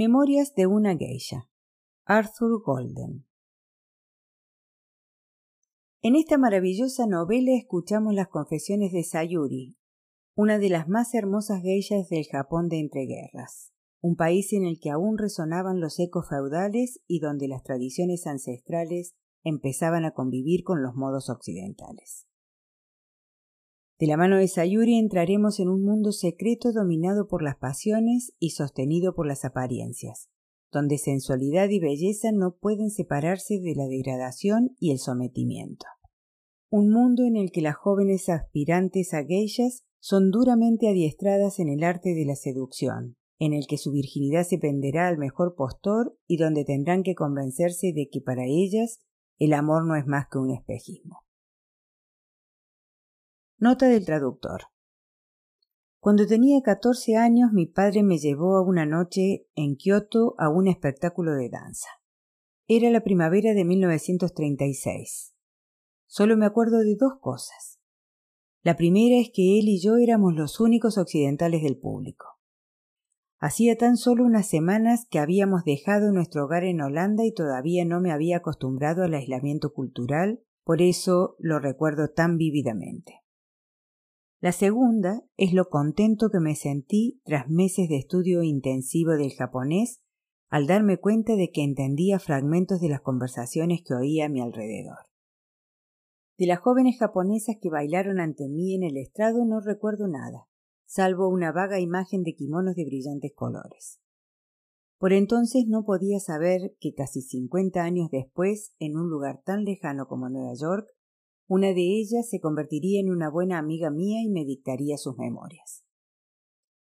Memorias de una geisha. Arthur Golden. En esta maravillosa novela escuchamos las confesiones de Sayuri, una de las más hermosas geishas del Japón de entreguerras, un país en el que aún resonaban los ecos feudales y donde las tradiciones ancestrales empezaban a convivir con los modos occidentales. De la mano de Sayuri entraremos en un mundo secreto dominado por las pasiones y sostenido por las apariencias, donde sensualidad y belleza no pueden separarse de la degradación y el sometimiento. Un mundo en el que las jóvenes aspirantes a geishas son duramente adiestradas en el arte de la seducción, en el que su virginidad se penderá al mejor postor y donde tendrán que convencerse de que para ellas el amor no es más que un espejismo. Nota del traductor. Cuando tenía catorce años mi padre me llevó a una noche en Kioto a un espectáculo de danza. Era la primavera de 1936. Solo me acuerdo de dos cosas. La primera es que él y yo éramos los únicos occidentales del público. Hacía tan solo unas semanas que habíamos dejado nuestro hogar en Holanda y todavía no me había acostumbrado al aislamiento cultural, por eso lo recuerdo tan vívidamente. La segunda es lo contento que me sentí tras meses de estudio intensivo del japonés al darme cuenta de que entendía fragmentos de las conversaciones que oía a mi alrededor. De las jóvenes japonesas que bailaron ante mí en el estrado no recuerdo nada, salvo una vaga imagen de kimonos de brillantes colores. Por entonces no podía saber que casi cincuenta años después, en un lugar tan lejano como Nueva York, una de ellas se convertiría en una buena amiga mía y me dictaría sus memorias.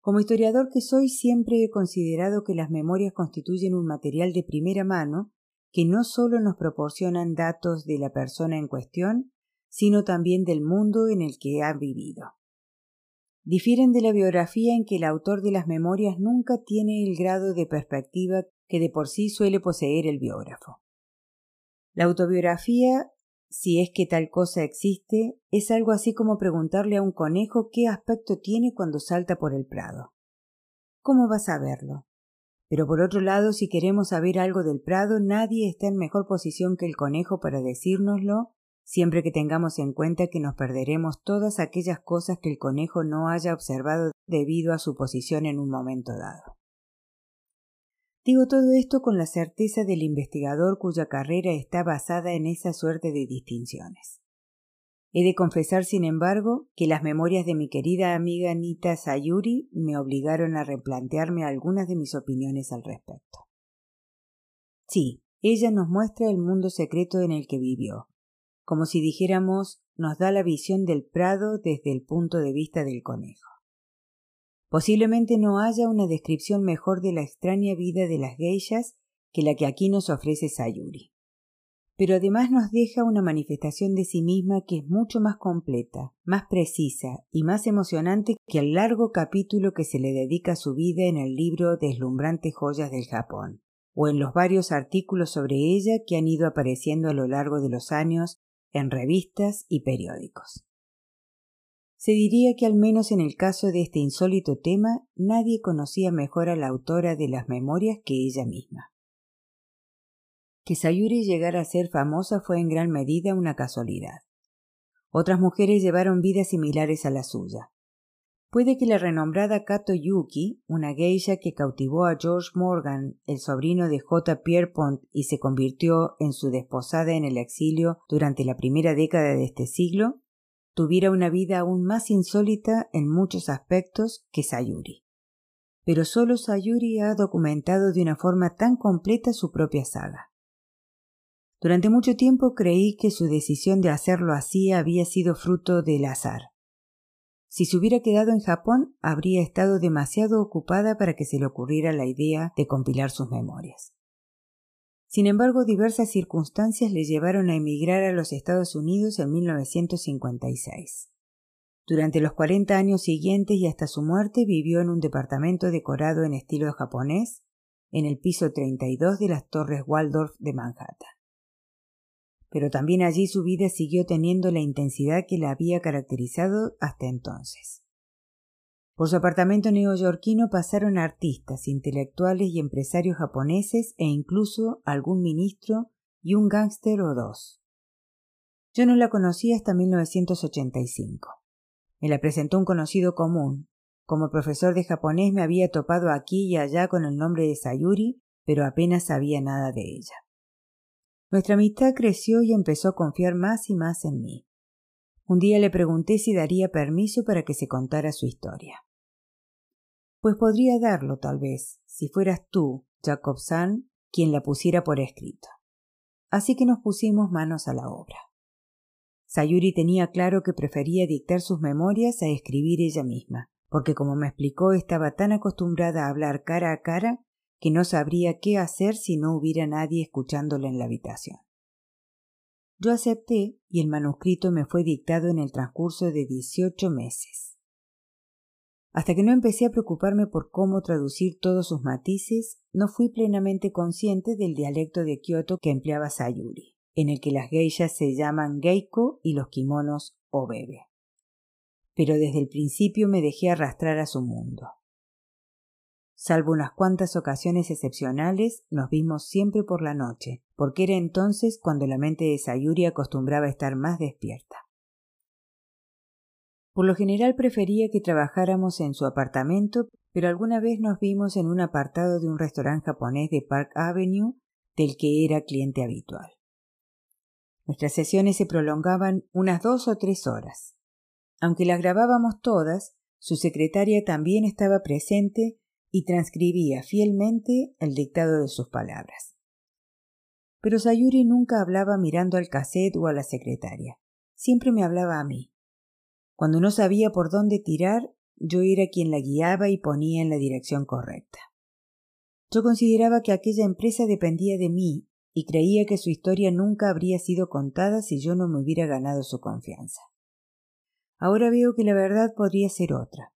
Como historiador que soy, siempre he considerado que las memorias constituyen un material de primera mano que no solo nos proporcionan datos de la persona en cuestión, sino también del mundo en el que ha vivido. Difieren de la biografía en que el autor de las memorias nunca tiene el grado de perspectiva que de por sí suele poseer el biógrafo. La autobiografía si es que tal cosa existe, es algo así como preguntarle a un conejo qué aspecto tiene cuando salta por el prado. ¿Cómo vas a verlo? Pero por otro lado, si queremos saber algo del prado, nadie está en mejor posición que el conejo para decírnoslo, siempre que tengamos en cuenta que nos perderemos todas aquellas cosas que el conejo no haya observado debido a su posición en un momento dado. Digo todo esto con la certeza del investigador cuya carrera está basada en esa suerte de distinciones. He de confesar, sin embargo, que las memorias de mi querida amiga Nita Sayuri me obligaron a replantearme algunas de mis opiniones al respecto. Sí, ella nos muestra el mundo secreto en el que vivió, como si dijéramos nos da la visión del prado desde el punto de vista del conejo. Posiblemente no haya una descripción mejor de la extraña vida de las geishas que la que aquí nos ofrece Sayuri. Pero además nos deja una manifestación de sí misma que es mucho más completa, más precisa y más emocionante que el largo capítulo que se le dedica a su vida en el libro Deslumbrantes joyas del Japón, o en los varios artículos sobre ella que han ido apareciendo a lo largo de los años en revistas y periódicos. Se diría que al menos en el caso de este insólito tema nadie conocía mejor a la autora de las memorias que ella misma. Que Sayuri llegara a ser famosa fue en gran medida una casualidad. Otras mujeres llevaron vidas similares a la suya. Puede que la renombrada Kato Yuki, una geisha que cautivó a George Morgan, el sobrino de J. Pierpont, y se convirtió en su desposada en el exilio durante la primera década de este siglo, tuviera una vida aún más insólita en muchos aspectos que Sayuri. Pero solo Sayuri ha documentado de una forma tan completa su propia saga. Durante mucho tiempo creí que su decisión de hacerlo así había sido fruto del azar. Si se hubiera quedado en Japón, habría estado demasiado ocupada para que se le ocurriera la idea de compilar sus memorias. Sin embargo, diversas circunstancias le llevaron a emigrar a los Estados Unidos en 1956. Durante los 40 años siguientes y hasta su muerte vivió en un departamento decorado en estilo japonés en el piso 32 de las Torres Waldorf de Manhattan. Pero también allí su vida siguió teniendo la intensidad que la había caracterizado hasta entonces. Por su apartamento neoyorquino pasaron artistas, intelectuales y empresarios japoneses e incluso algún ministro y un gángster o dos. Yo no la conocí hasta 1985. Me la presentó un conocido común. Como profesor de japonés me había topado aquí y allá con el nombre de Sayuri, pero apenas sabía nada de ella. Nuestra amistad creció y empezó a confiar más y más en mí. Un día le pregunté si daría permiso para que se contara su historia. Pues podría darlo, tal vez, si fueras tú, Jacob San, quien la pusiera por escrito. Así que nos pusimos manos a la obra. Sayuri tenía claro que prefería dictar sus memorias a escribir ella misma, porque como me explicó estaba tan acostumbrada a hablar cara a cara que no sabría qué hacer si no hubiera nadie escuchándola en la habitación. Yo acepté y el manuscrito me fue dictado en el transcurso de dieciocho meses. Hasta que no empecé a preocuparme por cómo traducir todos sus matices, no fui plenamente consciente del dialecto de Kioto que empleaba Sayuri, en el que las geishas se llaman geiko y los kimonos obebe. Pero desde el principio me dejé arrastrar a su mundo. Salvo unas cuantas ocasiones excepcionales, nos vimos siempre por la noche, porque era entonces cuando la mente de Sayuri acostumbraba a estar más despierta. Por lo general prefería que trabajáramos en su apartamento, pero alguna vez nos vimos en un apartado de un restaurante japonés de Park Avenue del que era cliente habitual. Nuestras sesiones se prolongaban unas dos o tres horas. Aunque las grabábamos todas, su secretaria también estaba presente y transcribía fielmente el dictado de sus palabras. Pero Sayuri nunca hablaba mirando al cassette o a la secretaria. Siempre me hablaba a mí. Cuando no sabía por dónde tirar, yo era quien la guiaba y ponía en la dirección correcta. Yo consideraba que aquella empresa dependía de mí y creía que su historia nunca habría sido contada si yo no me hubiera ganado su confianza. Ahora veo que la verdad podría ser otra.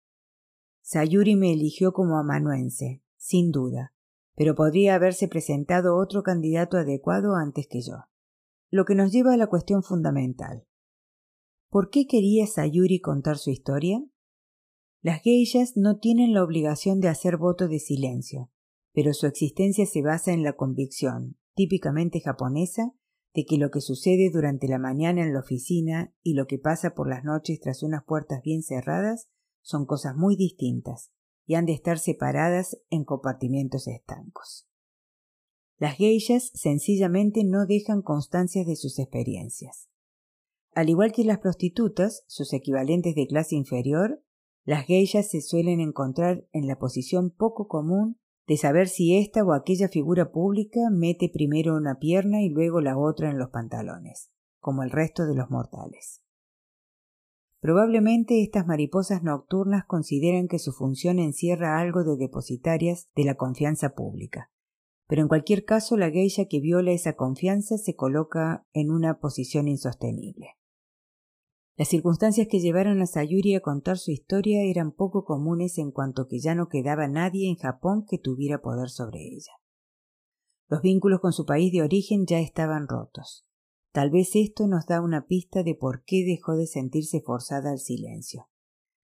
Sayuri me eligió como amanuense, sin duda, pero podría haberse presentado otro candidato adecuado antes que yo. Lo que nos lleva a la cuestión fundamental. ¿Por qué quería Sayuri contar su historia? Las geishas no tienen la obligación de hacer voto de silencio, pero su existencia se basa en la convicción, típicamente japonesa, de que lo que sucede durante la mañana en la oficina y lo que pasa por las noches tras unas puertas bien cerradas son cosas muy distintas y han de estar separadas en compartimientos estancos. Las geishas sencillamente no dejan constancias de sus experiencias. Al igual que las prostitutas, sus equivalentes de clase inferior, las geishas se suelen encontrar en la posición poco común de saber si esta o aquella figura pública mete primero una pierna y luego la otra en los pantalones, como el resto de los mortales. Probablemente estas mariposas nocturnas consideran que su función encierra algo de depositarias de la confianza pública. Pero en cualquier caso la geisha que viola esa confianza se coloca en una posición insostenible. Las circunstancias que llevaron a Sayuri a contar su historia eran poco comunes en cuanto que ya no quedaba nadie en Japón que tuviera poder sobre ella. Los vínculos con su país de origen ya estaban rotos. Tal vez esto nos da una pista de por qué dejó de sentirse forzada al silencio,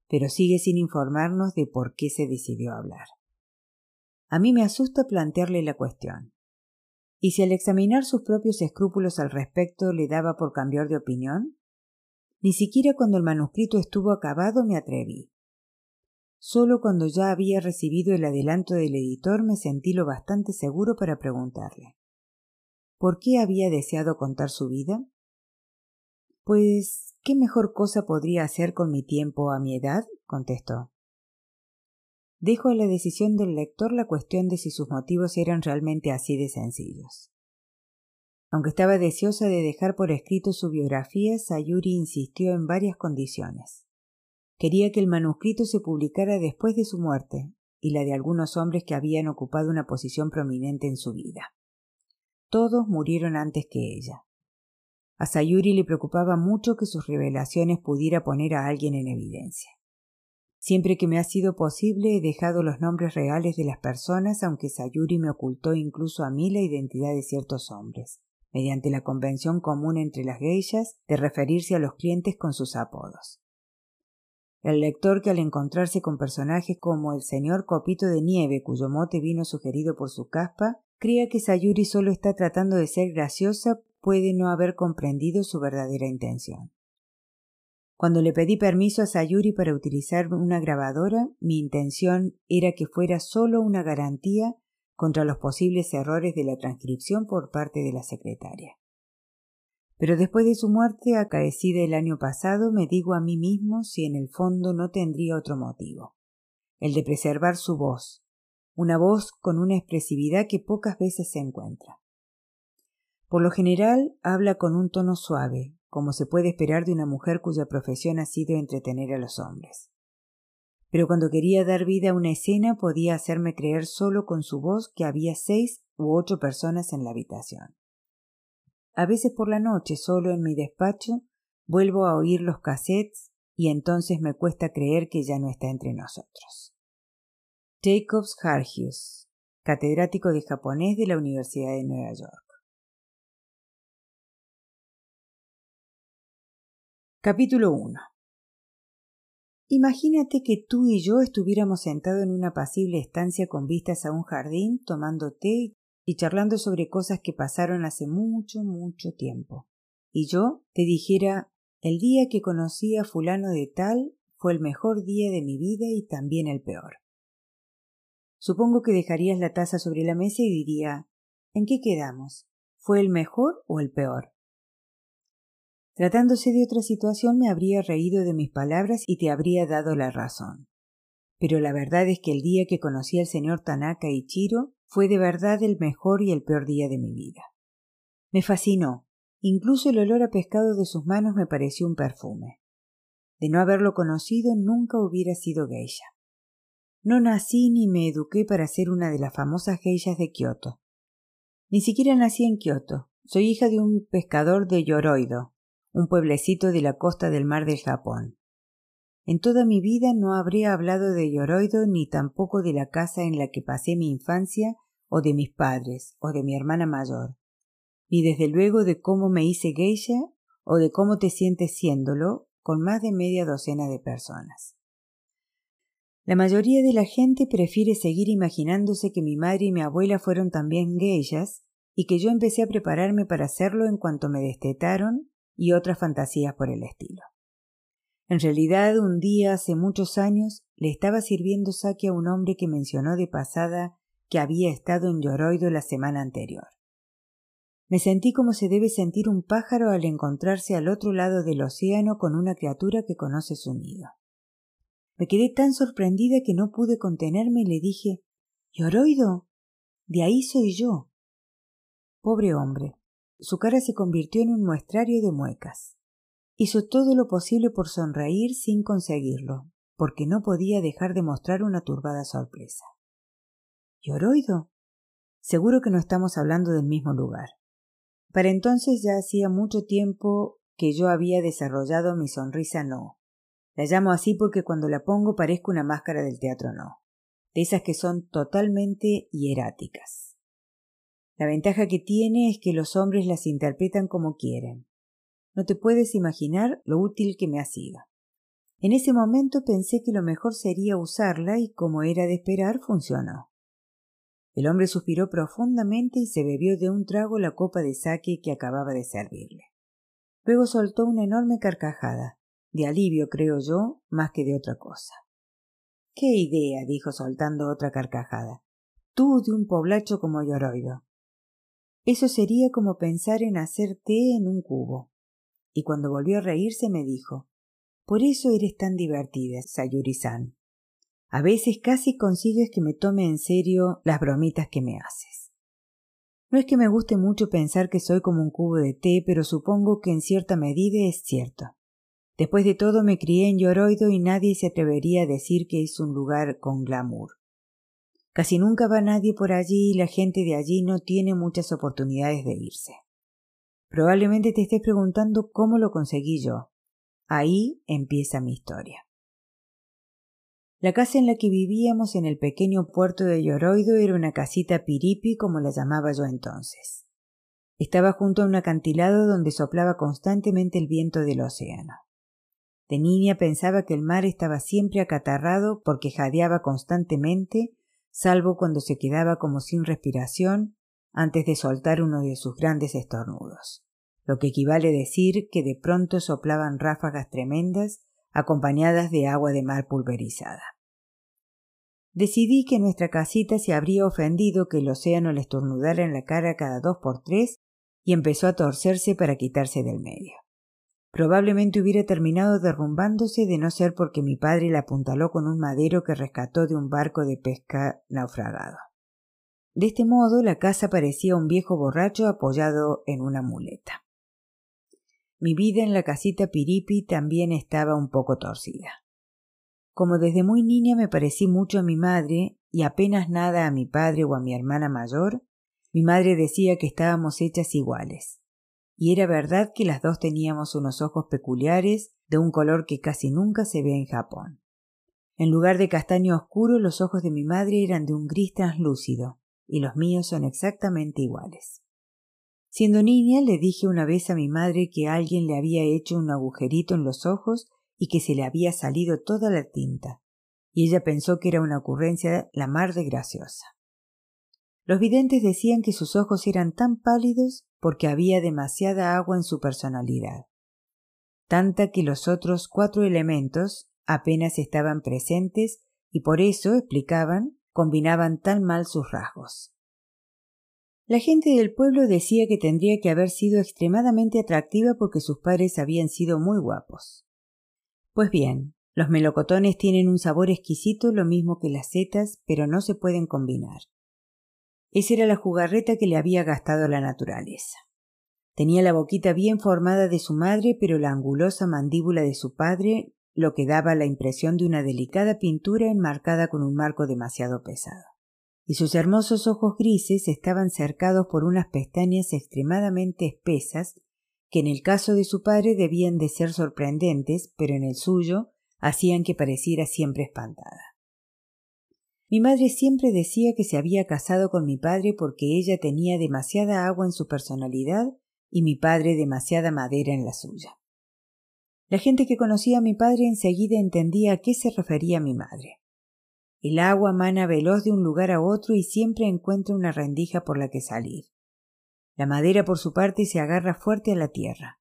pero sigue sin informarnos de por qué se decidió hablar. A mí me asusta plantearle la cuestión. ¿Y si al examinar sus propios escrúpulos al respecto le daba por cambiar de opinión? Ni siquiera cuando el manuscrito estuvo acabado me atreví. Solo cuando ya había recibido el adelanto del editor me sentí lo bastante seguro para preguntarle. ¿Por qué había deseado contar su vida? Pues, ¿qué mejor cosa podría hacer con mi tiempo a mi edad? contestó. Dejo a la decisión del lector la cuestión de si sus motivos eran realmente así de sencillos. Aunque estaba deseosa de dejar por escrito su biografía, Sayuri insistió en varias condiciones. Quería que el manuscrito se publicara después de su muerte y la de algunos hombres que habían ocupado una posición prominente en su vida. Todos murieron antes que ella. A Sayuri le preocupaba mucho que sus revelaciones pudiera poner a alguien en evidencia. Siempre que me ha sido posible he dejado los nombres reales de las personas, aunque Sayuri me ocultó incluso a mí la identidad de ciertos hombres, mediante la convención común entre las geishas de referirse a los clientes con sus apodos. el lector que al encontrarse con personajes como el señor Copito de Nieve, cuyo mote vino sugerido por su caspa, crea que Sayuri solo está tratando de ser graciosa, puede no haber comprendido su verdadera intención. Cuando le pedí permiso a Sayuri para utilizar una grabadora, mi intención era que fuera solo una garantía contra los posibles errores de la transcripción por parte de la secretaria. Pero después de su muerte acaecida el año pasado, me digo a mí mismo si en el fondo no tendría otro motivo, el de preservar su voz, una voz con una expresividad que pocas veces se encuentra. Por lo general habla con un tono suave, como se puede esperar de una mujer cuya profesión ha sido entretener a los hombres. Pero cuando quería dar vida a una escena podía hacerme creer solo con su voz que había seis u ocho personas en la habitación. A veces por la noche, solo en mi despacho, vuelvo a oír los cassettes y entonces me cuesta creer que ya no está entre nosotros. Jacobs Hargius, catedrático de japonés de la Universidad de Nueva York. Capítulo 1 Imagínate que tú y yo estuviéramos sentados en una apacible estancia con vistas a un jardín, tomando té y charlando sobre cosas que pasaron hace mucho, mucho tiempo. Y yo te dijera, el día que conocí a fulano de tal fue el mejor día de mi vida y también el peor. Supongo que dejarías la taza sobre la mesa y diría, ¿en qué quedamos? ¿Fue el mejor o el peor? Tratándose de otra situación me habría reído de mis palabras y te habría dado la razón. Pero la verdad es que el día que conocí al señor Tanaka Ichiro fue de verdad el mejor y el peor día de mi vida. Me fascinó. Incluso el olor a pescado de sus manos me pareció un perfume. De no haberlo conocido nunca hubiera sido geisha. No nací ni me eduqué para ser una de las famosas geishas de Kioto. Ni siquiera nací en Kioto. Soy hija de un pescador de Yoroido, un pueblecito de la costa del mar del Japón. En toda mi vida no habría hablado de Yoroido ni tampoco de la casa en la que pasé mi infancia o de mis padres o de mi hermana mayor, ni desde luego de cómo me hice geisha o de cómo te sientes siéndolo con más de media docena de personas. La mayoría de la gente prefiere seguir imaginándose que mi madre y mi abuela fueron también geishas y que yo empecé a prepararme para hacerlo en cuanto me destetaron y otras fantasías por el estilo. En realidad, un día hace muchos años le estaba sirviendo saque a un hombre que mencionó de pasada que había estado en Yoroido la semana anterior. Me sentí como se debe sentir un pájaro al encontrarse al otro lado del océano con una criatura que conoce su nido. Me quedé tan sorprendida que no pude contenerme y le dije ¿Yoroido? De ahí soy yo. Pobre hombre. Su cara se convirtió en un muestrario de muecas. Hizo todo lo posible por sonreír sin conseguirlo, porque no podía dejar de mostrar una turbada sorpresa. ¿Yoroido? Seguro que no estamos hablando del mismo lugar. Para entonces ya hacía mucho tiempo que yo había desarrollado mi sonrisa no. La llamo así porque cuando la pongo parezco una máscara del teatro no, de esas que son totalmente hieráticas. La ventaja que tiene es que los hombres las interpretan como quieren, no te puedes imaginar lo útil que me ha sido. En ese momento pensé que lo mejor sería usarla y como era de esperar funcionó. El hombre suspiró profundamente y se bebió de un trago la copa de sake que acababa de servirle. Luego soltó una enorme carcajada, de alivio creo yo, más que de otra cosa. Qué idea, dijo soltando otra carcajada. Tú de un poblacho como Yoroido. Eso sería como pensar en hacer té en un cubo y cuando volvió a reírse me dijo Por eso eres tan divertida, Sayuri-san. A veces casi consigues que me tome en serio las bromitas que me haces. No es que me guste mucho pensar que soy como un cubo de té, pero supongo que en cierta medida es cierto. Después de todo me crié en Yoroido y nadie se atrevería a decir que es un lugar con glamour. Casi nunca va nadie por allí y la gente de allí no tiene muchas oportunidades de irse. Probablemente te estés preguntando cómo lo conseguí yo. Ahí empieza mi historia. La casa en la que vivíamos en el pequeño puerto de Yoroido era una casita piripi como la llamaba yo entonces. Estaba junto a un acantilado donde soplaba constantemente el viento del océano. De niña pensaba que el mar estaba siempre acatarrado porque jadeaba constantemente, salvo cuando se quedaba como sin respiración antes de soltar uno de sus grandes estornudos, lo que equivale a decir que de pronto soplaban ráfagas tremendas acompañadas de agua de mar pulverizada. Decidí que nuestra casita se habría ofendido que el océano le estornudara en la cara cada dos por tres y empezó a torcerse para quitarse del medio. Probablemente hubiera terminado derrumbándose de no ser porque mi padre la apuntaló con un madero que rescató de un barco de pesca naufragado. De este modo la casa parecía un viejo borracho apoyado en una muleta. Mi vida en la casita Piripi también estaba un poco torcida. Como desde muy niña me parecí mucho a mi madre y apenas nada a mi padre o a mi hermana mayor, mi madre decía que estábamos hechas iguales y era verdad que las dos teníamos unos ojos peculiares de un color que casi nunca se ve en Japón. En lugar de castaño oscuro, los ojos de mi madre eran de un gris translúcido, y los míos son exactamente iguales. Siendo niña le dije una vez a mi madre que alguien le había hecho un agujerito en los ojos y que se le había salido toda la tinta, y ella pensó que era una ocurrencia la mar de graciosa. Los videntes decían que sus ojos eran tan pálidos porque había demasiada agua en su personalidad, tanta que los otros cuatro elementos apenas estaban presentes y por eso, explicaban, combinaban tan mal sus rasgos. La gente del pueblo decía que tendría que haber sido extremadamente atractiva porque sus padres habían sido muy guapos. Pues bien, los melocotones tienen un sabor exquisito lo mismo que las setas, pero no se pueden combinar. Esa era la jugarreta que le había gastado la naturaleza. Tenía la boquita bien formada de su madre, pero la angulosa mandíbula de su padre lo que daba la impresión de una delicada pintura enmarcada con un marco demasiado pesado. Y sus hermosos ojos grises estaban cercados por unas pestañas extremadamente espesas que en el caso de su padre debían de ser sorprendentes, pero en el suyo hacían que pareciera siempre espantada. Mi madre siempre decía que se había casado con mi padre porque ella tenía demasiada agua en su personalidad y mi padre demasiada madera en la suya. La gente que conocía a mi padre enseguida entendía a qué se refería mi madre. El agua mana veloz de un lugar a otro y siempre encuentra una rendija por la que salir. La madera por su parte se agarra fuerte a la tierra.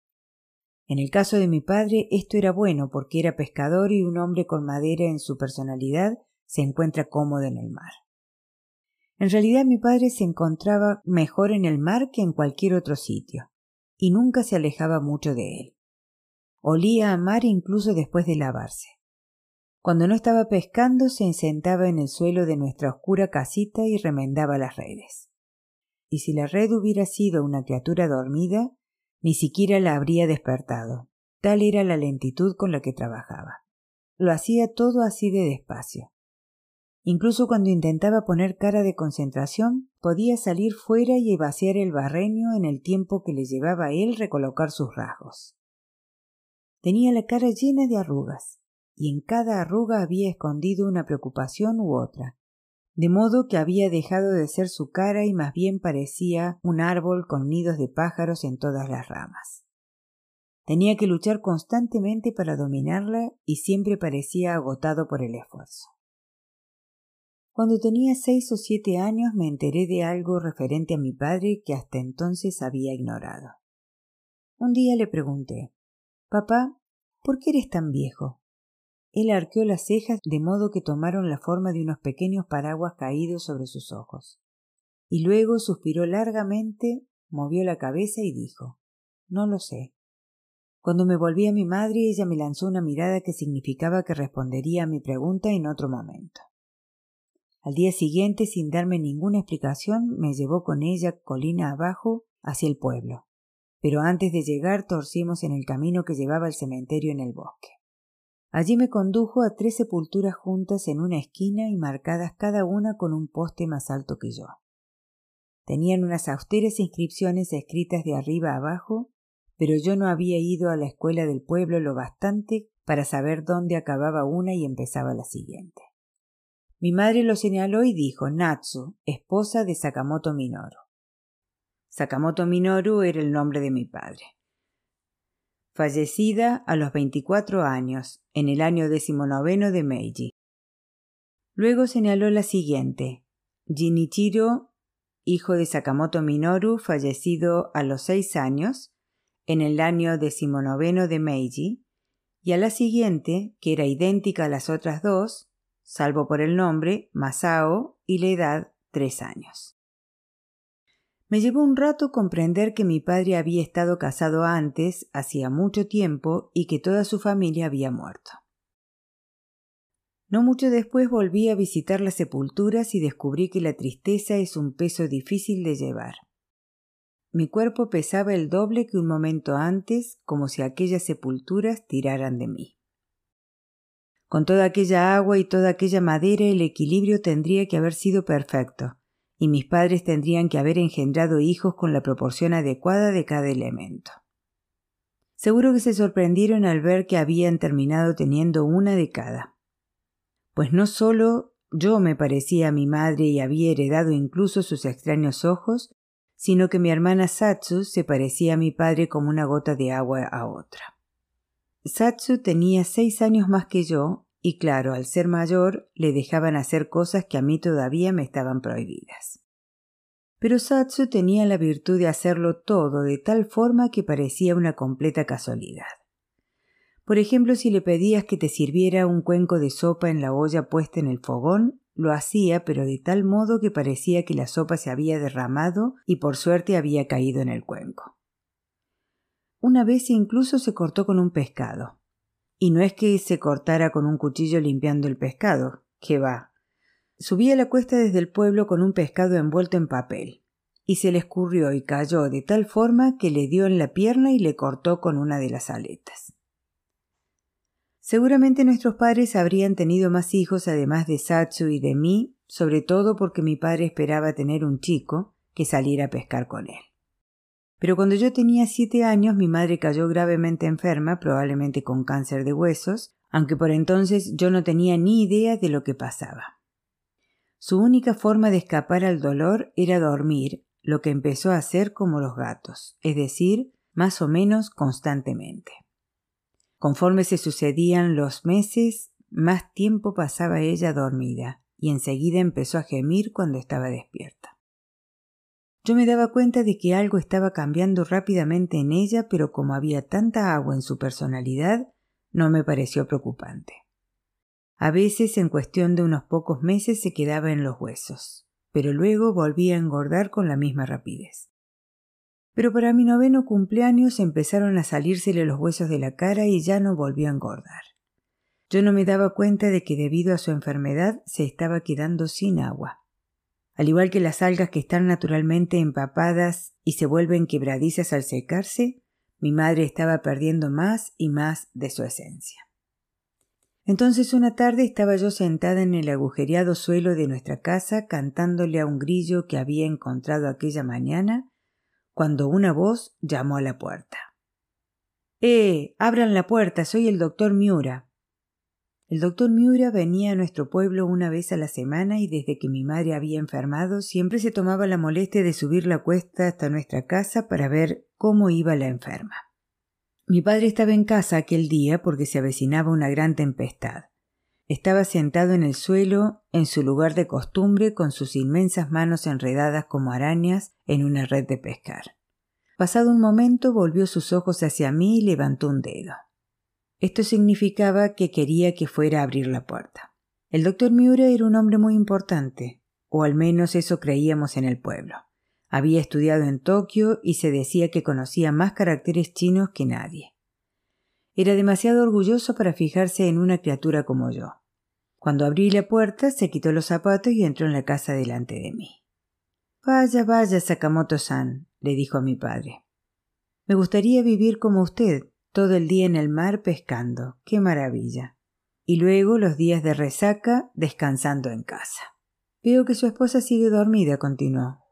En el caso de mi padre esto era bueno porque era pescador y un hombre con madera en su personalidad se encuentra cómodo en el mar. En realidad mi padre se encontraba mejor en el mar que en cualquier otro sitio, y nunca se alejaba mucho de él. Olía a mar incluso después de lavarse. Cuando no estaba pescando se sentaba en el suelo de nuestra oscura casita y remendaba las redes. Y si la red hubiera sido una criatura dormida, ni siquiera la habría despertado. Tal era la lentitud con la que trabajaba. Lo hacía todo así de despacio. Incluso cuando intentaba poner cara de concentración, podía salir fuera y vaciar el barreño en el tiempo que le llevaba a él recolocar sus rasgos. Tenía la cara llena de arrugas, y en cada arruga había escondido una preocupación u otra, de modo que había dejado de ser su cara y más bien parecía un árbol con nidos de pájaros en todas las ramas. Tenía que luchar constantemente para dominarla y siempre parecía agotado por el esfuerzo. Cuando tenía seis o siete años me enteré de algo referente a mi padre que hasta entonces había ignorado. Un día le pregunté Papá, ¿por qué eres tan viejo? Él arqueó las cejas de modo que tomaron la forma de unos pequeños paraguas caídos sobre sus ojos. Y luego suspiró largamente, movió la cabeza y dijo No lo sé. Cuando me volví a mi madre, ella me lanzó una mirada que significaba que respondería a mi pregunta en otro momento. Al día siguiente, sin darme ninguna explicación, me llevó con ella colina abajo hacia el pueblo. Pero antes de llegar torcimos en el camino que llevaba al cementerio en el bosque. Allí me condujo a tres sepulturas juntas en una esquina y marcadas cada una con un poste más alto que yo. Tenían unas austeras inscripciones escritas de arriba abajo, pero yo no había ido a la escuela del pueblo lo bastante para saber dónde acababa una y empezaba la siguiente. Mi madre lo señaló y dijo Natsu, esposa de Sakamoto Minoru. Sakamoto Minoru era el nombre de mi padre. fallecida a los veinticuatro años, en el año decimonoveno de Meiji. Luego señaló la siguiente. Jinichiro, hijo de Sakamoto Minoru, fallecido a los seis años, en el año decimonoveno de Meiji, y a la siguiente, que era idéntica a las otras dos, salvo por el nombre, Masao, y la edad, tres años. Me llevó un rato comprender que mi padre había estado casado antes, hacía mucho tiempo, y que toda su familia había muerto. No mucho después volví a visitar las sepulturas y descubrí que la tristeza es un peso difícil de llevar. Mi cuerpo pesaba el doble que un momento antes, como si aquellas sepulturas tiraran de mí. Con toda aquella agua y toda aquella madera el equilibrio tendría que haber sido perfecto, y mis padres tendrían que haber engendrado hijos con la proporción adecuada de cada elemento. Seguro que se sorprendieron al ver que habían terminado teniendo una de cada pues no solo yo me parecía a mi madre y había heredado incluso sus extraños ojos, sino que mi hermana Satsu se parecía a mi padre como una gota de agua a otra. Satsu tenía seis años más que yo, y claro, al ser mayor, le dejaban hacer cosas que a mí todavía me estaban prohibidas. Pero Satsu tenía la virtud de hacerlo todo de tal forma que parecía una completa casualidad. Por ejemplo, si le pedías que te sirviera un cuenco de sopa en la olla puesta en el fogón, lo hacía, pero de tal modo que parecía que la sopa se había derramado y por suerte había caído en el cuenco. Una vez incluso se cortó con un pescado. Y no es que se cortara con un cuchillo limpiando el pescado, que va. Subía la cuesta desde el pueblo con un pescado envuelto en papel, y se le escurrió y cayó de tal forma que le dio en la pierna y le cortó con una de las aletas. Seguramente nuestros padres habrían tenido más hijos además de Satsu y de mí, sobre todo porque mi padre esperaba tener un chico que saliera a pescar con él. Pero cuando yo tenía siete años mi madre cayó gravemente enferma, probablemente con cáncer de huesos, aunque por entonces yo no tenía ni idea de lo que pasaba. Su única forma de escapar al dolor era dormir, lo que empezó a hacer como los gatos, es decir, más o menos constantemente. Conforme se sucedían los meses, más tiempo pasaba ella dormida, y enseguida empezó a gemir cuando estaba despierta. Yo me daba cuenta de que algo estaba cambiando rápidamente en ella, pero como había tanta agua en su personalidad, no me pareció preocupante. A veces, en cuestión de unos pocos meses, se quedaba en los huesos, pero luego volvía a engordar con la misma rapidez. Pero para mi noveno cumpleaños empezaron a salírsele los huesos de la cara y ya no volvió a engordar. Yo no me daba cuenta de que debido a su enfermedad se estaba quedando sin agua. Al igual que las algas que están naturalmente empapadas y se vuelven quebradizas al secarse, mi madre estaba perdiendo más y más de su esencia. Entonces una tarde estaba yo sentada en el agujereado suelo de nuestra casa cantándole a un grillo que había encontrado aquella mañana cuando una voz llamó a la puerta. Eh. abran la puerta. soy el doctor Miura. El doctor Miura venía a nuestro pueblo una vez a la semana y desde que mi madre había enfermado siempre se tomaba la molestia de subir la cuesta hasta nuestra casa para ver cómo iba la enferma. Mi padre estaba en casa aquel día porque se avecinaba una gran tempestad. Estaba sentado en el suelo, en su lugar de costumbre, con sus inmensas manos enredadas como arañas en una red de pescar. Pasado un momento volvió sus ojos hacia mí y levantó un dedo. Esto significaba que quería que fuera a abrir la puerta. El doctor Miura era un hombre muy importante, o al menos eso creíamos en el pueblo. Había estudiado en Tokio y se decía que conocía más caracteres chinos que nadie. Era demasiado orgulloso para fijarse en una criatura como yo. Cuando abrí la puerta, se quitó los zapatos y entró en la casa delante de mí. Vaya, vaya, Sakamoto-san, le dijo a mi padre. Me gustaría vivir como usted, todo el día en el mar pescando. ¡Qué maravilla! Y luego los días de resaca descansando en casa. Veo que su esposa sigue dormida, continuó.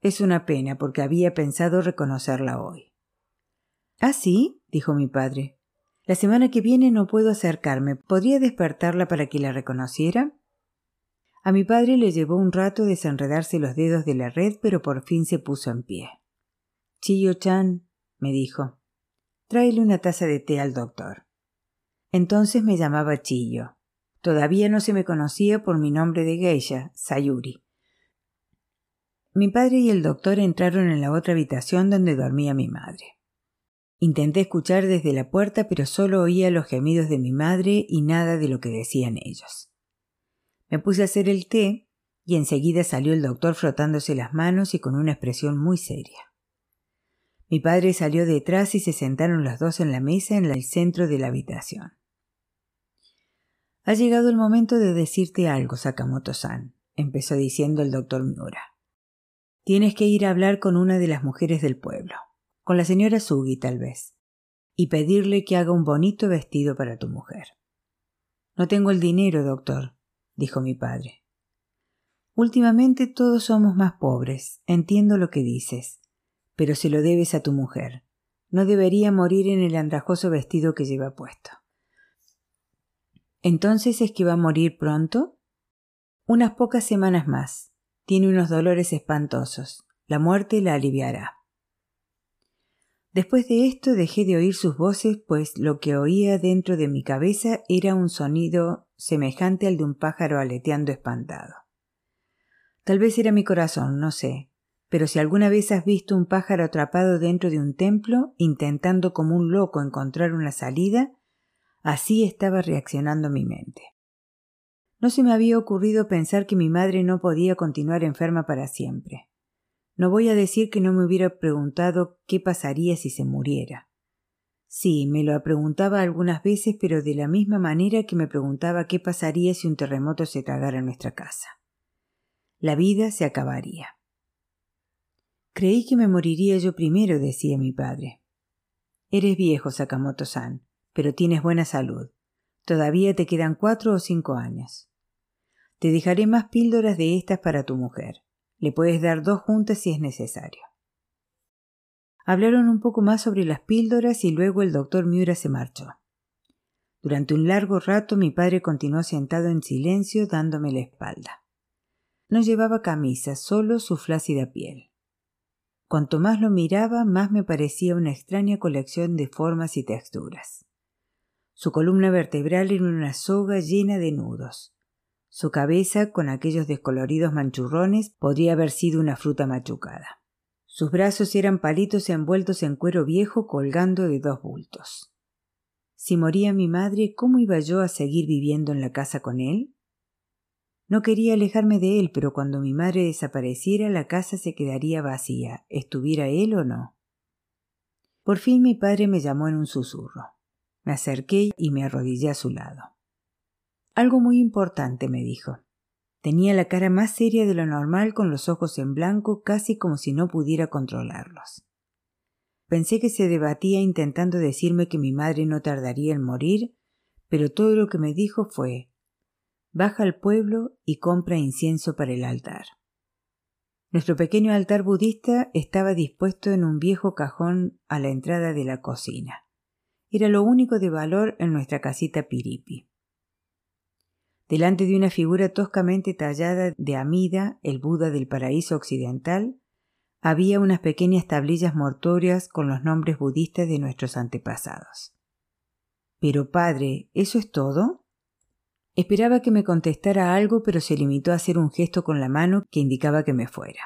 Es una pena porque había pensado reconocerla hoy. ¿Ah, sí? dijo mi padre. La semana que viene no puedo acercarme. ¿Podría despertarla para que la reconociera? A mi padre le llevó un rato desenredarse los dedos de la red, pero por fin se puso en pie. Chiyo-chan, me dijo. Tráele una taza de té al doctor. Entonces me llamaba Chillo. Todavía no se me conocía por mi nombre de geisha, Sayuri. Mi padre y el doctor entraron en la otra habitación donde dormía mi madre. Intenté escuchar desde la puerta, pero solo oía los gemidos de mi madre y nada de lo que decían ellos. Me puse a hacer el té y enseguida salió el doctor frotándose las manos y con una expresión muy seria. Mi padre salió detrás y se sentaron los dos en la mesa en el centro de la habitación. Ha llegado el momento de decirte algo, Sakamoto-san, empezó diciendo el doctor Miura. Tienes que ir a hablar con una de las mujeres del pueblo, con la señora Sugi tal vez, y pedirle que haga un bonito vestido para tu mujer. No tengo el dinero, doctor, dijo mi padre. Últimamente todos somos más pobres, entiendo lo que dices, pero se lo debes a tu mujer. No debería morir en el andrajoso vestido que lleva puesto. ¿Entonces es que va a morir pronto? Unas pocas semanas más, tiene unos dolores espantosos. La muerte la aliviará. Después de esto dejé de oír sus voces, pues lo que oía dentro de mi cabeza era un sonido semejante al de un pájaro aleteando espantado. Tal vez era mi corazón, no sé, pero si alguna vez has visto un pájaro atrapado dentro de un templo, intentando como un loco encontrar una salida, así estaba reaccionando mi mente. No se me había ocurrido pensar que mi madre no podía continuar enferma para siempre. No voy a decir que no me hubiera preguntado qué pasaría si se muriera. Sí, me lo preguntaba algunas veces, pero de la misma manera que me preguntaba qué pasaría si un terremoto se tragara nuestra casa. La vida se acabaría. Creí que me moriría yo primero, decía mi padre. Eres viejo, Sakamoto-san, pero tienes buena salud. Todavía te quedan cuatro o cinco años. Te dejaré más píldoras de estas para tu mujer. Le puedes dar dos juntas si es necesario. Hablaron un poco más sobre las píldoras y luego el doctor Miura se marchó. Durante un largo rato mi padre continuó sentado en silencio dándome la espalda. No llevaba camisa, solo su flácida piel. Cuanto más lo miraba, más me parecía una extraña colección de formas y texturas. Su columna vertebral era una soga llena de nudos. Su cabeza, con aquellos descoloridos manchurrones, podría haber sido una fruta machucada. Sus brazos eran palitos envueltos en cuero viejo colgando de dos bultos. Si moría mi madre, ¿cómo iba yo a seguir viviendo en la casa con él? No quería alejarme de él, pero cuando mi madre desapareciera la casa se quedaría vacía, estuviera él o no. Por fin mi padre me llamó en un susurro. Me acerqué y me arrodillé a su lado. Algo muy importante, me dijo. Tenía la cara más seria de lo normal con los ojos en blanco casi como si no pudiera controlarlos. Pensé que se debatía intentando decirme que mi madre no tardaría en morir, pero todo lo que me dijo fue Baja al pueblo y compra incienso para el altar. Nuestro pequeño altar budista estaba dispuesto en un viejo cajón a la entrada de la cocina. Era lo único de valor en nuestra casita piripi. Delante de una figura toscamente tallada de Amida, el Buda del paraíso occidental, había unas pequeñas tablillas mortuorias con los nombres budistas de nuestros antepasados. Pero, padre, ¿eso es todo? Esperaba que me contestara algo, pero se limitó a hacer un gesto con la mano que indicaba que me fuera.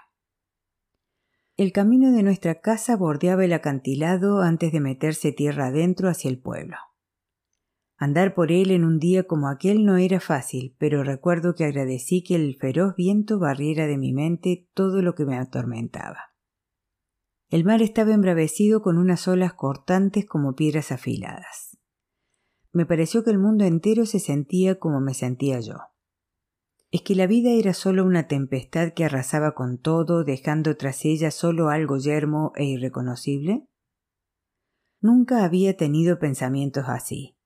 El camino de nuestra casa bordeaba el acantilado antes de meterse tierra adentro hacia el pueblo. Andar por él en un día como aquel no era fácil, pero recuerdo que agradecí que el feroz viento barriera de mi mente todo lo que me atormentaba. El mar estaba embravecido con unas olas cortantes como piedras afiladas. Me pareció que el mundo entero se sentía como me sentía yo. ¿Es que la vida era solo una tempestad que arrasaba con todo, dejando tras ella solo algo yermo e irreconocible? Nunca había tenido pensamientos así.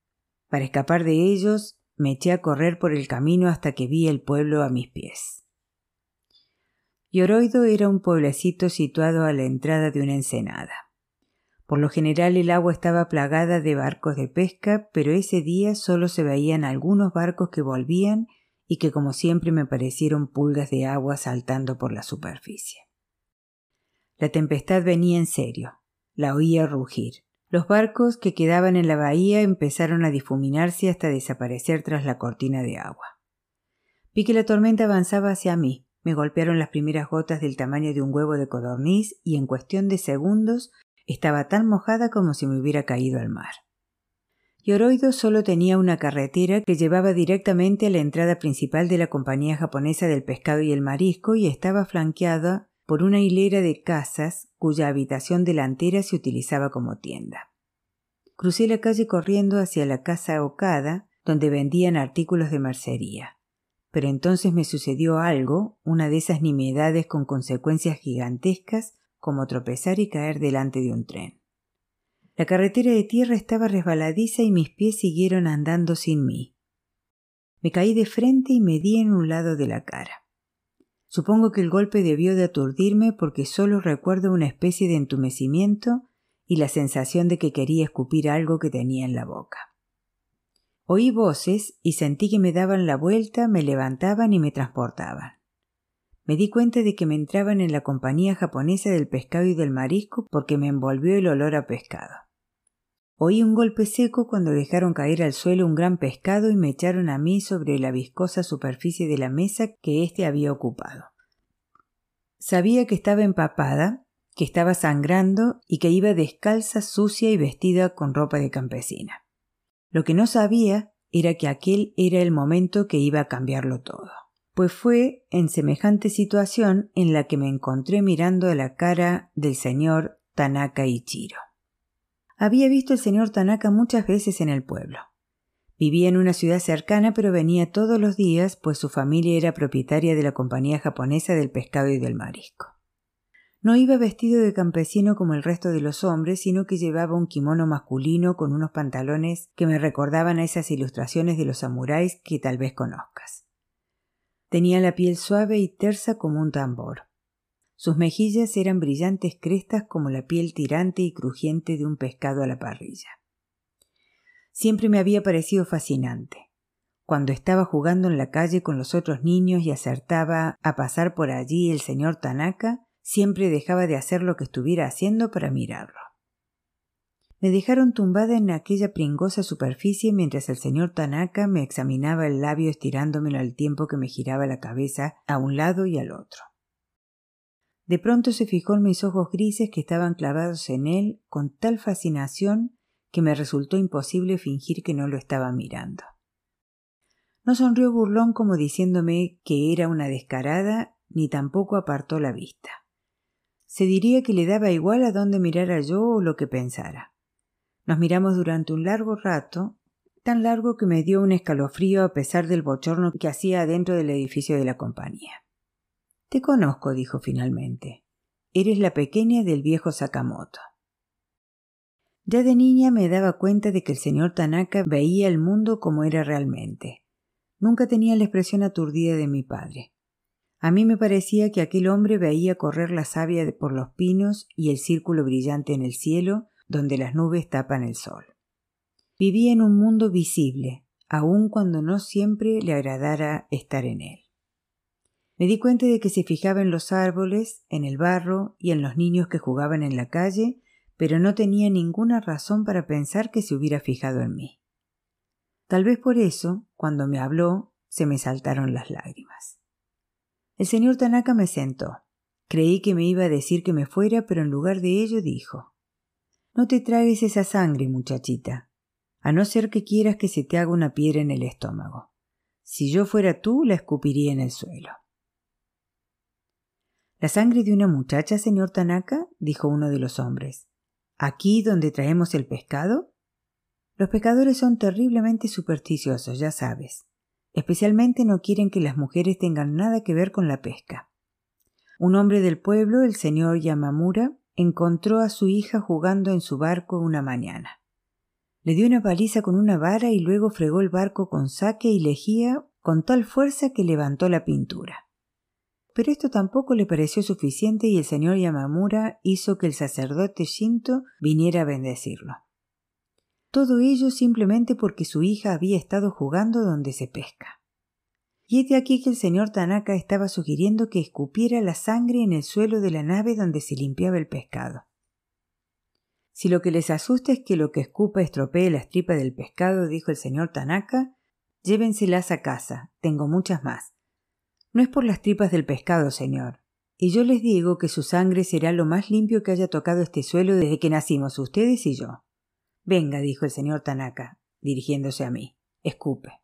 Para escapar de ellos, me eché a correr por el camino hasta que vi el pueblo a mis pies. Yoroido era un pueblecito situado a la entrada de una ensenada. Por lo general el agua estaba plagada de barcos de pesca, pero ese día solo se veían algunos barcos que volvían y que como siempre me parecieron pulgas de agua saltando por la superficie. La tempestad venía en serio, la oía rugir, Los barcos que quedaban en la bahía empezaron a difuminarse hasta desaparecer tras la cortina de agua. Vi que la tormenta avanzaba hacia mí. Me golpearon las primeras gotas del tamaño de un huevo de codorniz y en cuestión de segundos estaba tan mojada como si me hubiera caído al mar. Yoroido solo tenía una carretera que llevaba directamente a la entrada principal de la compañía japonesa del pescado y el marisco y estaba flanqueada por una hilera de casas cuya habitación delantera se utilizaba como tienda. Crucé la calle corriendo hacia la casa Okada, donde vendían artículos de mercería. Pero entonces me sucedió algo, una de esas nimiedades con consecuencias gigantescas como tropezar y caer delante de un tren. La carretera de tierra estaba resbaladiza y mis pies siguieron andando sin mí. Me caí de frente y me di en un lado de la cara. Supongo que el golpe debió de aturdirme porque solo recuerdo una especie de entumecimiento y la sensación de que quería escupir algo que tenía en la boca. Oí voces y sentí que me daban la vuelta, me levantaban y me transportaban. Me di cuenta de que me entraban en la compañía japonesa del pescado y del marisco porque me envolvió el olor a pescado. Oí un golpe seco cuando dejaron caer al suelo un gran pescado y me echaron a mí sobre la viscosa superficie de la mesa que éste había ocupado. Sabía que estaba empapada, que estaba sangrando y que iba descalza, sucia y vestida con ropa de campesina. Lo que no sabía era que aquel era el momento que iba a cambiarlo todo. Pues fue en semejante situación en la que me encontré mirando a la cara del señor Tanaka Ichiro. Había visto al señor Tanaka muchas veces en el pueblo. Vivía en una ciudad cercana, pero venía todos los días, pues su familia era propietaria de la compañía japonesa del pescado y del marisco. No iba vestido de campesino como el resto de los hombres, sino que llevaba un kimono masculino con unos pantalones que me recordaban a esas ilustraciones de los samuráis que tal vez conozcas. Tenía la piel suave y tersa como un tambor. Sus mejillas eran brillantes crestas como la piel tirante y crujiente de un pescado a la parrilla. Siempre me había parecido fascinante. Cuando estaba jugando en la calle con los otros niños y acertaba a pasar por allí el señor Tanaka, siempre dejaba de hacer lo que estuviera haciendo para mirarlo. Me dejaron tumbada en aquella pringosa superficie mientras el señor Tanaka me examinaba el labio estirándomelo al tiempo que me giraba la cabeza a un lado y al otro. De pronto se fijó en mis ojos grises que estaban clavados en él con tal fascinación que me resultó imposible fingir que no lo estaba mirando. No sonrió burlón como diciéndome que era una descarada, ni tampoco apartó la vista se diría que le daba igual a dónde mirara yo o lo que pensara. Nos miramos durante un largo rato, tan largo que me dio un escalofrío a pesar del bochorno que hacía dentro del edificio de la compañía. Te conozco, dijo finalmente. Eres la pequeña del viejo Sakamoto. Ya de niña me daba cuenta de que el señor Tanaka veía el mundo como era realmente. Nunca tenía la expresión aturdida de mi padre. A mí me parecía que aquel hombre veía correr la savia por los pinos y el círculo brillante en el cielo donde las nubes tapan el sol. Vivía en un mundo visible, aun cuando no siempre le agradara estar en él. Me di cuenta de que se fijaba en los árboles, en el barro y en los niños que jugaban en la calle, pero no tenía ninguna razón para pensar que se hubiera fijado en mí. Tal vez por eso, cuando me habló, se me saltaron las lágrimas. El señor Tanaka me sentó. Creí que me iba a decir que me fuera, pero en lugar de ello dijo No te tragues esa sangre, muchachita, a no ser que quieras que se te haga una piedra en el estómago. Si yo fuera tú, la escupiría en el suelo. ¿La sangre de una muchacha, señor Tanaka? dijo uno de los hombres. ¿Aquí donde traemos el pescado? Los pescadores son terriblemente supersticiosos, ya sabes. Especialmente no quieren que las mujeres tengan nada que ver con la pesca. Un hombre del pueblo, el señor Yamamura, encontró a su hija jugando en su barco una mañana. Le dio una paliza con una vara y luego fregó el barco con saque y lejía con tal fuerza que levantó la pintura. Pero esto tampoco le pareció suficiente y el señor Yamamura hizo que el sacerdote Shinto viniera a bendecirlo. Todo ello simplemente porque su hija había estado jugando donde se pesca. Y es de aquí que el señor Tanaka estaba sugiriendo que escupiera la sangre en el suelo de la nave donde se limpiaba el pescado. Si lo que les asusta es que lo que escupa estropee las tripas del pescado, dijo el señor Tanaka, llévenselas a casa. Tengo muchas más. No es por las tripas del pescado, señor. Y yo les digo que su sangre será lo más limpio que haya tocado este suelo desde que nacimos ustedes y yo. Venga, dijo el señor Tanaka, dirigiéndose a mí. Escupe.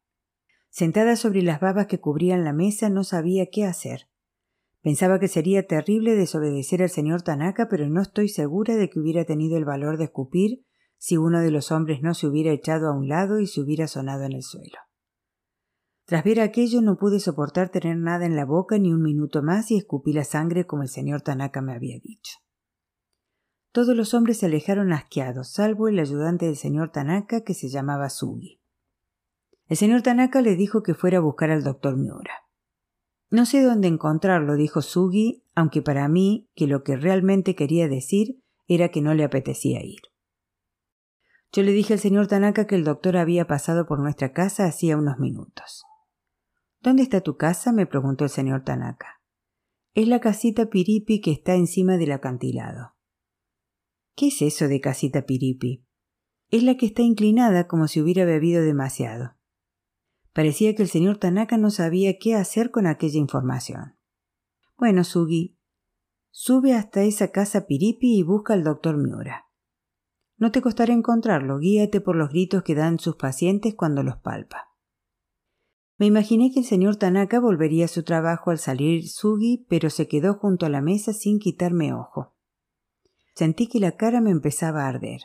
Sentada sobre las babas que cubrían la mesa no sabía qué hacer. Pensaba que sería terrible desobedecer al señor Tanaka, pero no estoy segura de que hubiera tenido el valor de escupir si uno de los hombres no se hubiera echado a un lado y se hubiera sonado en el suelo. Tras ver aquello no pude soportar tener nada en la boca ni un minuto más y escupí la sangre como el señor Tanaka me había dicho. Todos los hombres se alejaron asqueados, salvo el ayudante del señor Tanaka que se llamaba Sugi. El señor Tanaka le dijo que fuera a buscar al doctor Miura. No sé dónde encontrarlo, dijo Sugi, aunque para mí que lo que realmente quería decir era que no le apetecía ir. Yo le dije al señor Tanaka que el doctor había pasado por nuestra casa hacía unos minutos. ¿Dónde está tu casa? me preguntó el señor Tanaka. Es la casita Piripi que está encima del acantilado. ¿Qué es eso de casita Piripi? Es la que está inclinada como si hubiera bebido demasiado. Parecía que el señor Tanaka no sabía qué hacer con aquella información. Bueno, Sugi, sube hasta esa casa Piripi y busca al doctor Miura. No te costará encontrarlo, guíate por los gritos que dan sus pacientes cuando los palpa. Me imaginé que el señor Tanaka volvería a su trabajo al salir Sugi, pero se quedó junto a la mesa sin quitarme ojo. Sentí que la cara me empezaba a arder.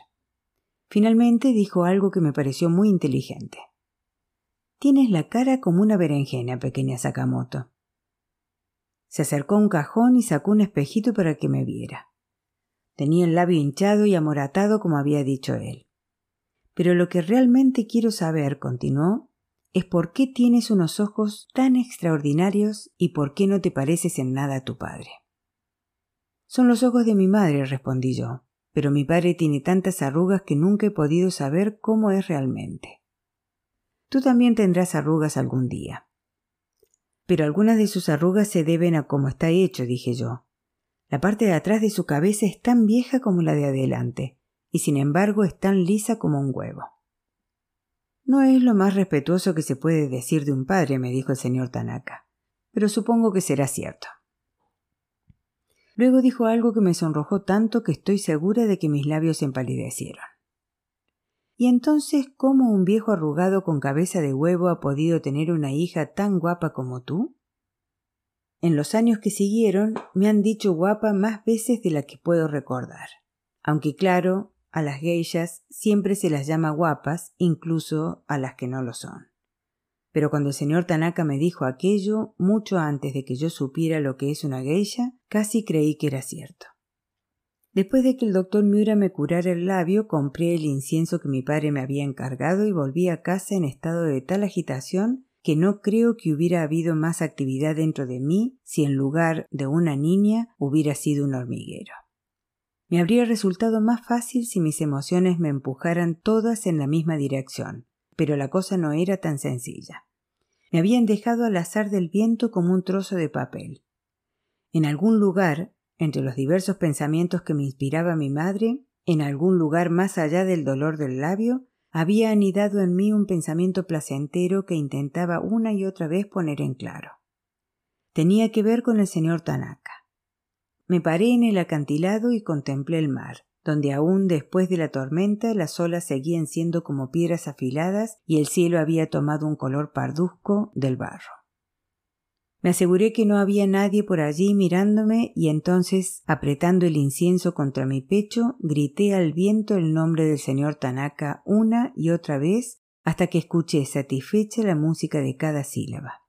Finalmente dijo algo que me pareció muy inteligente. Tienes la cara como una berenjena, pequeña Sakamoto. Se acercó a un cajón y sacó un espejito para que me viera. Tenía el labio hinchado y amoratado como había dicho él. Pero lo que realmente quiero saber, continuó, es por qué tienes unos ojos tan extraordinarios y por qué no te pareces en nada a tu padre. Son los ojos de mi madre, respondí yo, pero mi padre tiene tantas arrugas que nunca he podido saber cómo es realmente. Tú también tendrás arrugas algún día. Pero algunas de sus arrugas se deben a cómo está hecho, dije yo. La parte de atrás de su cabeza es tan vieja como la de adelante, y sin embargo es tan lisa como un huevo. No es lo más respetuoso que se puede decir de un padre, me dijo el señor Tanaka, pero supongo que será cierto. Luego dijo algo que me sonrojó tanto que estoy segura de que mis labios empalidecieron. ¿Y entonces cómo un viejo arrugado con cabeza de huevo ha podido tener una hija tan guapa como tú? En los años que siguieron me han dicho guapa más veces de la que puedo recordar. Aunque claro, a las geishas siempre se las llama guapas, incluso a las que no lo son. Pero cuando el señor Tanaka me dijo aquello, mucho antes de que yo supiera lo que es una geisha, casi creí que era cierto. Después de que el doctor Miura me curara el labio, compré el incienso que mi padre me había encargado y volví a casa en estado de tal agitación que no creo que hubiera habido más actividad dentro de mí si en lugar de una niña hubiera sido un hormiguero. Me habría resultado más fácil si mis emociones me empujaran todas en la misma dirección, pero la cosa no era tan sencilla. Me habían dejado al azar del viento como un trozo de papel. En algún lugar entre los diversos pensamientos que me inspiraba mi madre, en algún lugar más allá del dolor del labio, había anidado en mí un pensamiento placentero que intentaba una y otra vez poner en claro. Tenía que ver con el señor Tanaka. Me paré en el acantilado y contemplé el mar, donde aún después de la tormenta las olas seguían siendo como piedras afiladas y el cielo había tomado un color parduzco del barro. Me aseguré que no había nadie por allí mirándome y entonces, apretando el incienso contra mi pecho, grité al viento el nombre del señor Tanaka una y otra vez hasta que escuché satisfecha la música de cada sílaba.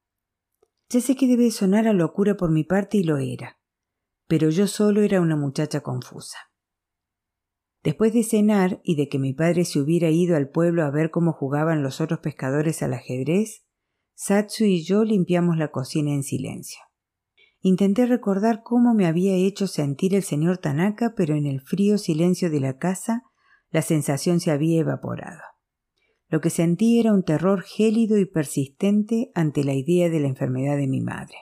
Ya sé que debe sonar a locura por mi parte y lo era, pero yo solo era una muchacha confusa. Después de cenar y de que mi padre se hubiera ido al pueblo a ver cómo jugaban los otros pescadores al ajedrez, Satsu y yo limpiamos la cocina en silencio. Intenté recordar cómo me había hecho sentir el señor Tanaka, pero en el frío silencio de la casa la sensación se había evaporado. Lo que sentí era un terror gélido y persistente ante la idea de la enfermedad de mi madre.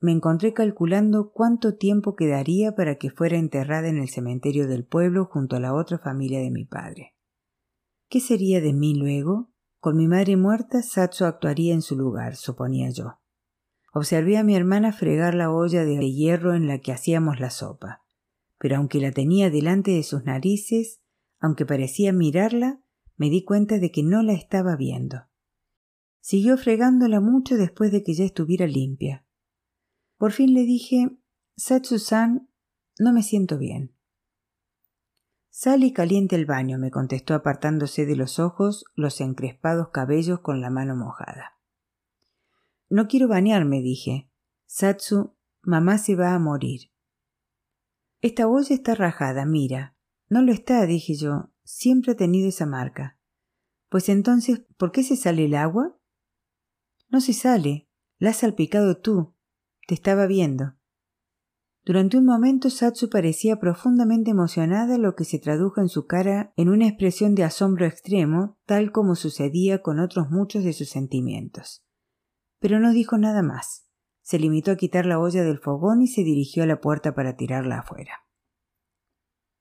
me encontré calculando cuánto tiempo quedaría para que fuera enterrada en el cementerio del pueblo junto a la otra familia de mi padre. ¿Qué sería de mí luego? Con mi madre muerta, Satsu actuaría en su lugar, suponía yo. Observé a mi hermana fregar la olla de hierro en la que hacíamos la sopa, pero aunque la tenía delante de sus narices, aunque parecía mirarla, me di cuenta de que no la estaba viendo. Siguió fregándola mucho después de que ya estuviera limpia. Por fin le dije Satsu-san, no me siento bien. Sal y caliente el baño, me contestó apartándose de los ojos los encrespados cabellos con la mano mojada. No quiero bañarme, dije. Satsu, mamá se va a morir. Esta olla está rajada, mira. No lo está, dije yo. Siempre ha tenido esa marca. Pues entonces, ¿por qué se sale el agua? No se sale. La has salpicado tú. Te estaba viendo. Durante un momento Satsu parecía profundamente emocionada, lo que se tradujo en su cara en una expresión de asombro extremo, tal como sucedía con otros muchos de sus sentimientos. Pero no dijo nada más. Se limitó a quitar la olla del fogón y se dirigió a la puerta para tirarla afuera.